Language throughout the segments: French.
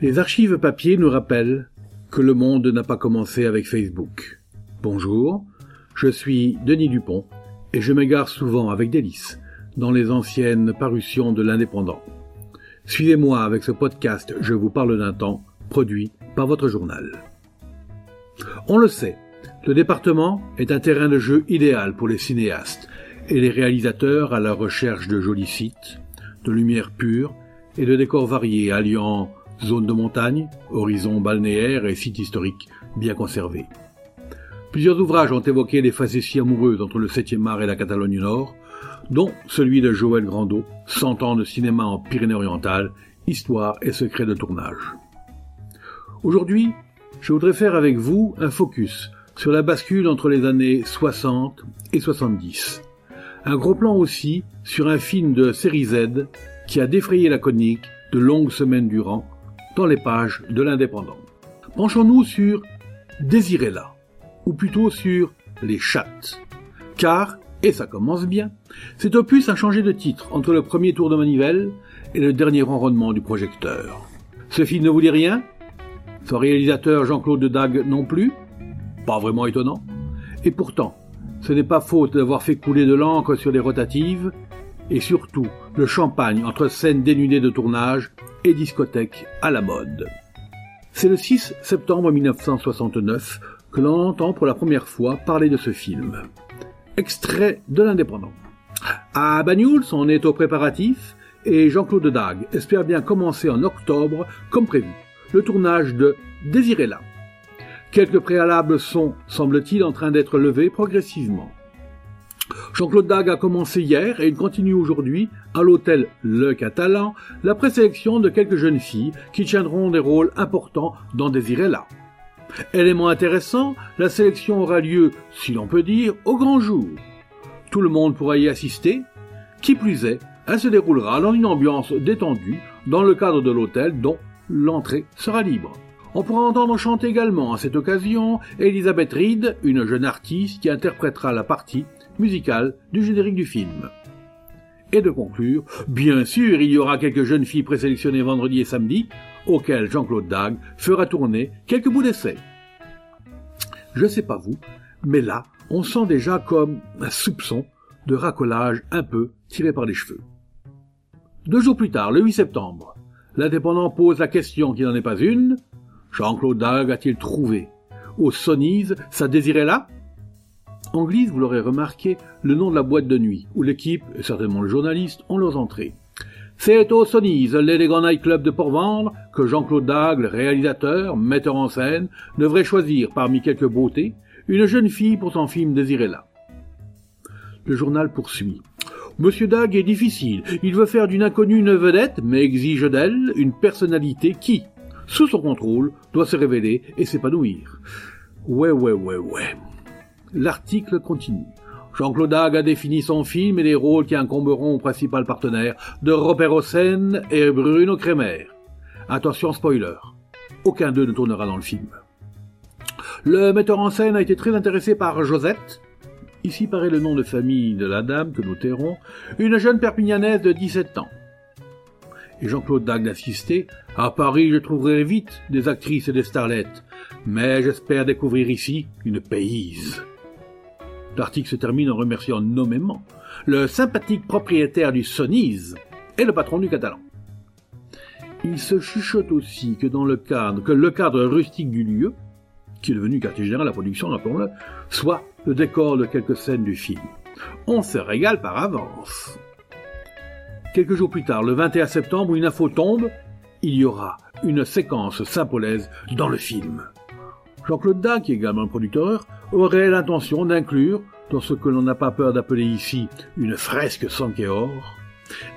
Les archives papier nous rappellent que le monde n'a pas commencé avec Facebook. Bonjour, je suis Denis Dupont et je m'égare souvent avec délice dans les anciennes parutions de l'Indépendant. Suivez-moi avec ce podcast Je vous parle d'un temps, produit par votre journal. On le sait, le département est un terrain de jeu idéal pour les cinéastes et les réalisateurs à la recherche de jolis sites, de lumière pure et de décors variés alliant zones de montagne, horizons balnéaires et sites historiques bien conservés. Plusieurs ouvrages ont évoqué les facéties amoureuses entre le 7e art et la Catalogne Nord, dont celui de Joël Grandot, Cent ans de cinéma en Pyrénées-Orientales, Histoire et secrets de tournage. Aujourd'hui, je voudrais faire avec vous un focus sur la bascule entre les années 60 et 70. Un gros plan aussi sur un film de série Z qui a défrayé la conique de longues semaines durant dans les pages de l'Indépendant. Penchons-nous sur Désirez-la ou plutôt sur les chattes. Car, et ça commence bien, cet opus a changé de titre entre le premier tour de manivelle et le dernier enronnement du projecteur. Ce film ne vous dit rien? Son réalisateur Jean-Claude Dague non plus? Pas vraiment étonnant. Et pourtant, ce n'est pas faute d'avoir fait couler de l'encre sur les rotatives, et surtout le champagne entre scènes dénudées de tournage et discothèques à la mode. C'est le 6 septembre 1969 que l'on entend pour la première fois parler de ce film. Extrait de l'Indépendant. À Banyuls, on est au préparatif et Jean-Claude Dague espère bien commencer en octobre, comme prévu, le tournage de Désirez-la. Quelques préalables sont, semble-t-il, en train d'être levés progressivement. Jean-Claude Dague a commencé hier et il continue aujourd'hui à l'hôtel Le Catalan la présélection de quelques jeunes filles qui tiendront des rôles importants dans Désirez-la. Élément intéressant, la sélection aura lieu, si l'on peut dire, au grand jour. Tout le monde pourra y assister. Qui plus est, elle se déroulera dans une ambiance détendue dans le cadre de l'hôtel dont l'entrée sera libre. On pourra entendre chanter également à cette occasion Elisabeth Reed, une jeune artiste qui interprétera la partie musicale du générique du film. Et de conclure, bien sûr, il y aura quelques jeunes filles présélectionnées vendredi et samedi, auquel Jean-Claude Dague fera tourner quelques bouts d'essai. Je sais pas vous, mais là, on sent déjà comme un soupçon de racolage un peu tiré par les cheveux. Deux jours plus tard, le 8 septembre, l'indépendant pose la question qui n'en est pas une. Jean-Claude Dague a-t-il trouvé au Sonise sa désirée glisse, vous l'aurez remarqué, le nom de la boîte de nuit, où l'équipe, et certainement le journaliste, ont leurs entrées. C'est au Sonny's, l'élégant nightclub de Port-Vendre, que Jean-Claude Dagle, réalisateur, metteur en scène, devrait choisir parmi quelques beautés une jeune fille pour son film Désirez-la. Le journal poursuit. Monsieur Dague est difficile. Il veut faire d'une inconnue une vedette, mais exige d'elle une personnalité qui, sous son contrôle, doit se révéler et s'épanouir. Ouais, ouais, ouais, ouais. L'article continue. Jean-Claude Dague a défini son film et les rôles qui incomberont au principal partenaire de Robert Hossein et Bruno Kremer. Attention spoiler, aucun d'eux ne tournera dans le film. Le metteur en scène a été très intéressé par Josette, ici paraît le nom de famille de la dame que nous tairons, une jeune perpignanaise de 17 ans. Et Jean-Claude Dague assisté, à Paris je trouverai vite des actrices et des starlettes, mais j'espère découvrir ici une payse. L'article se termine en remerciant nommément le sympathique propriétaire du Sonise et le patron du Catalan. Il se chuchote aussi que dans le cadre, que le cadre rustique du lieu, qui est devenu quartier général à la production, rappelons-le, soit le décor de quelques scènes du film. On se régale par avance. Quelques jours plus tard, le 21 septembre, une info tombe, il y aura une séquence symbolaise dans le film. Jean-Claude Dac, qui est également le producteur, aurait l'intention d'inclure, dans ce que l'on n'a pas peur d'appeler ici une fresque or,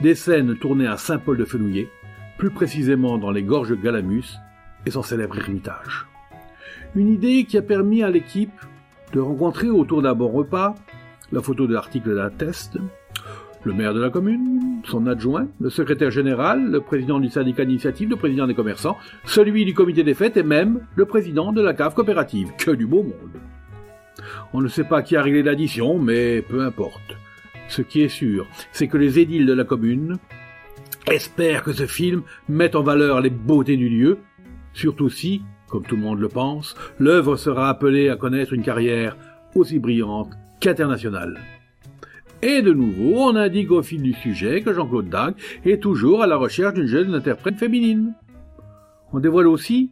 des scènes tournées à Saint-Paul-de-Fenouillet, plus précisément dans les gorges Galamus et son célèbre ermitage. Une idée qui a permis à l'équipe de rencontrer autour d'un bon repas, la photo de l'article l'atteste, le maire de la commune, son adjoint, le secrétaire général, le président du syndicat d'initiative, le président des commerçants, celui du comité des fêtes et même le président de la cave coopérative. Que du beau monde. On ne sait pas qui a réglé l'addition, mais peu importe. Ce qui est sûr, c'est que les édiles de la commune espère que ce film mette en valeur les beautés du lieu, surtout si, comme tout le monde le pense, l'œuvre sera appelée à connaître une carrière aussi brillante qu'internationale. Et de nouveau, on indique au fil du sujet que Jean-Claude Dague est toujours à la recherche d'une jeune interprète féminine. On dévoile aussi,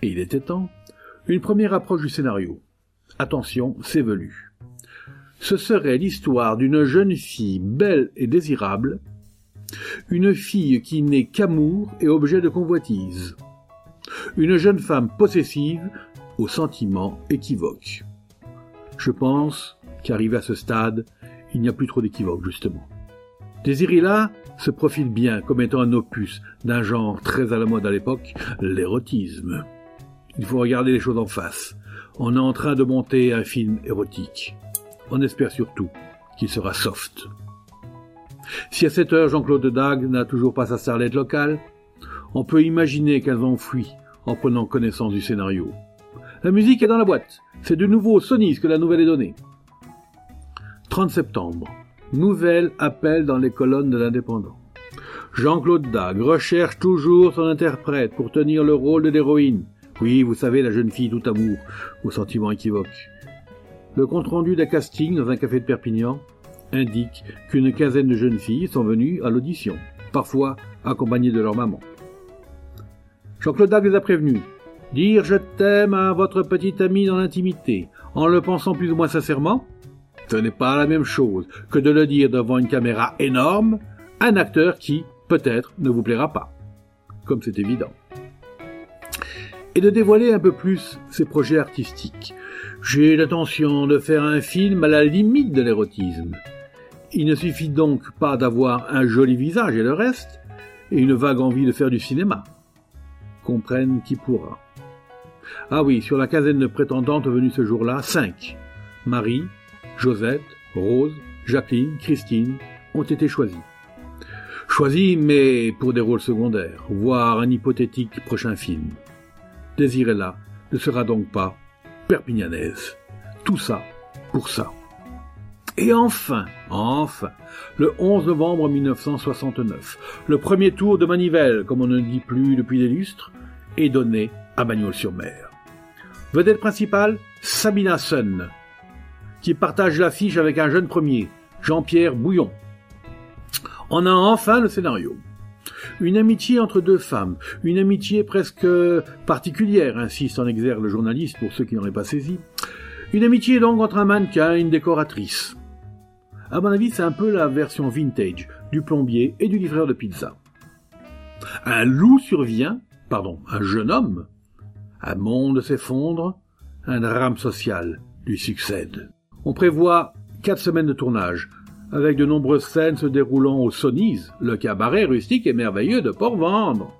et il était temps, une première approche du scénario. Attention, c'est velu. Ce serait l'histoire d'une jeune fille belle et désirable, une fille qui n'est qu'amour et objet de convoitise, une jeune femme possessive aux sentiments équivoques. Je pense qu'arrivé à ce stade, il n'y a plus trop d'équivoques, justement. Désirilla se profile bien comme étant un opus d'un genre très à la mode à l'époque, l'érotisme. Il faut regarder les choses en face. On est en train de monter un film érotique. On espère surtout qu'il sera soft. Si à cette heure Jean-Claude Dague n'a toujours pas sa starlette locale, on peut imaginer qu'elles ont fui en prenant connaissance du scénario. La musique est dans la boîte. C'est de nouveau Sonis que la nouvelle est donnée. 30 septembre. Nouvel appel dans les colonnes de l'Indépendant. Jean-Claude Dague recherche toujours son interprète pour tenir le rôle de l'héroïne. Oui, vous savez, la jeune fille tout amour, aux sentiments équivoques. Le compte-rendu d'un casting dans un café de Perpignan indique qu'une quinzaine de jeunes filles sont venues à l'audition, parfois accompagnées de leur maman. Jean-Claude Dague les a prévenus. Dire je t'aime à votre petite amie dans l'intimité, en le pensant plus ou moins sincèrement, ce n'est pas la même chose que de le dire devant une caméra énorme, un acteur qui, peut-être, ne vous plaira pas. Comme c'est évident. Et de dévoiler un peu plus ses projets artistiques. J'ai l'intention de faire un film à la limite de l'érotisme. Il ne suffit donc pas d'avoir un joli visage et le reste, et une vague envie de faire du cinéma. Comprenne qui pourra. Ah oui, sur la quinzaine de prétendantes venues ce jour-là, cinq. Marie, Josette, Rose, Jacqueline, Christine ont été choisies. Choisies, mais pour des rôles secondaires, voire un hypothétique prochain film. Désirella ne sera donc pas perpignanaise. Tout ça pour ça. Et enfin, enfin, le 11 novembre 1969, le premier tour de Manivelle, comme on ne dit plus depuis des lustres, est donné à Bagnols-sur-Mer. Vedette principale, Sabina Sun, qui partage l'affiche avec un jeune premier, Jean-Pierre Bouillon. On a enfin le scénario. Une amitié entre deux femmes, une amitié presque particulière, insiste en exergue le journaliste pour ceux qui n'auraient pas saisi. Une amitié donc entre un mannequin et une décoratrice. À mon avis, c'est un peu la version vintage du plombier et du livreur de pizza. Un loup survient, pardon, un jeune homme. Un monde s'effondre, un drame social lui succède. On prévoit quatre semaines de tournage, avec de nombreuses scènes se déroulant au Sonise, le cabaret rustique et merveilleux de Port-Vendre.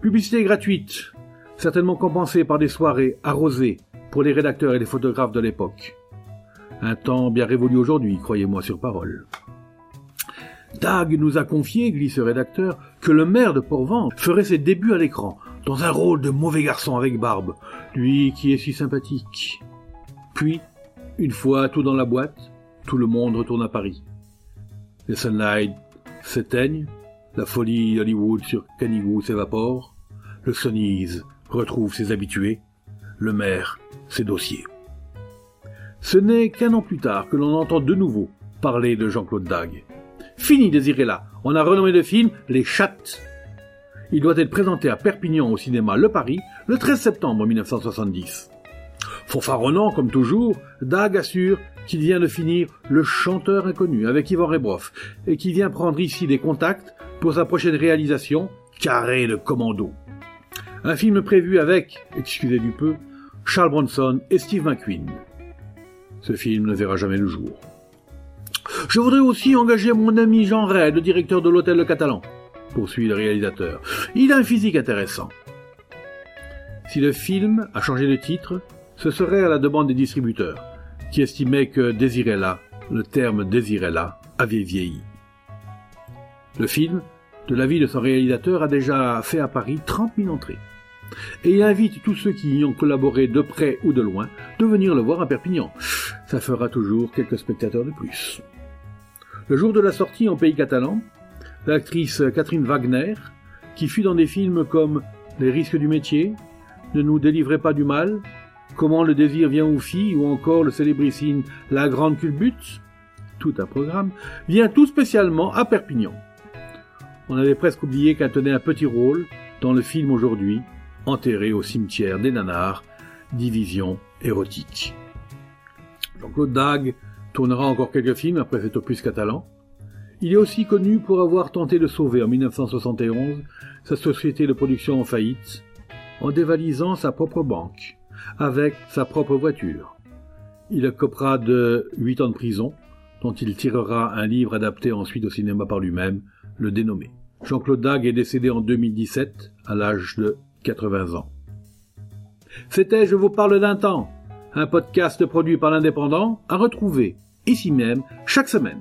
Publicité gratuite, certainement compensée par des soirées arrosées pour les rédacteurs et les photographes de l'époque. Un temps bien révolu aujourd'hui, croyez-moi sur parole. Dag nous a confié, glisse rédacteur, que le maire de Port-Vendre ferait ses débuts à l'écran, dans un rôle de mauvais garçon avec barbe, lui qui est si sympathique. Puis, une fois tout dans la boîte, tout le monde retourne à Paris. Les sunlights s'éteignent, la folie Hollywood sur Canigou s'évapore, le Sonise retrouve ses habitués, le maire ses dossiers. Ce n'est qu'un an plus tard que l'on entend de nouveau parler de Jean-Claude Dague. Fini Désiré-là, on a renommé le film Les Chattes. Il doit être présenté à Perpignan au cinéma Le Paris le 13 septembre 1970. Fanfaronnant comme toujours, Dag assure qu'il vient de finir Le chanteur inconnu avec Yvan Rebroff et qu'il vient prendre ici des contacts pour sa prochaine réalisation, Carré de Commando. Un film prévu avec, excusez du peu, Charles Bronson et Steve McQueen. Ce film ne verra jamais le jour. Je voudrais aussi engager mon ami Jean Ray, le directeur de l'hôtel Le Catalan, poursuit le réalisateur. Il a un physique intéressant. Si le film a changé de titre, ce serait à la demande des distributeurs, qui estimaient que Désirella, le terme Désirella, avait vieilli. Le film, de l'avis de son réalisateur, a déjà fait à Paris 30 000 entrées. Et il invite tous ceux qui y ont collaboré de près ou de loin de venir le voir à Perpignan. Ça fera toujours quelques spectateurs de plus. Le jour de la sortie en pays catalan, l'actrice Catherine Wagner, qui fut dans des films comme Les risques du métier, Ne nous délivrez pas du mal, Comment le désir vient aux filles ou encore le célébrissime La Grande Culbute, tout un programme, vient tout spécialement à Perpignan. On avait presque oublié qu'elle tenait un petit rôle dans le film aujourd'hui, enterré au cimetière des Nanars, division érotique. Jean-Claude Dague tournera encore quelques films après cet opus catalan. Il est aussi connu pour avoir tenté de sauver en 1971 sa société de production en faillite en dévalisant sa propre banque avec sa propre voiture. Il copera de huit ans de prison, dont il tirera un livre adapté ensuite au cinéma par lui-même, le dénommé. Jean-Claude Dague est décédé en 2017 à l'âge de 80 ans. C'était Je vous parle d'un temps, un podcast produit par l'Indépendant à retrouver ici même chaque semaine.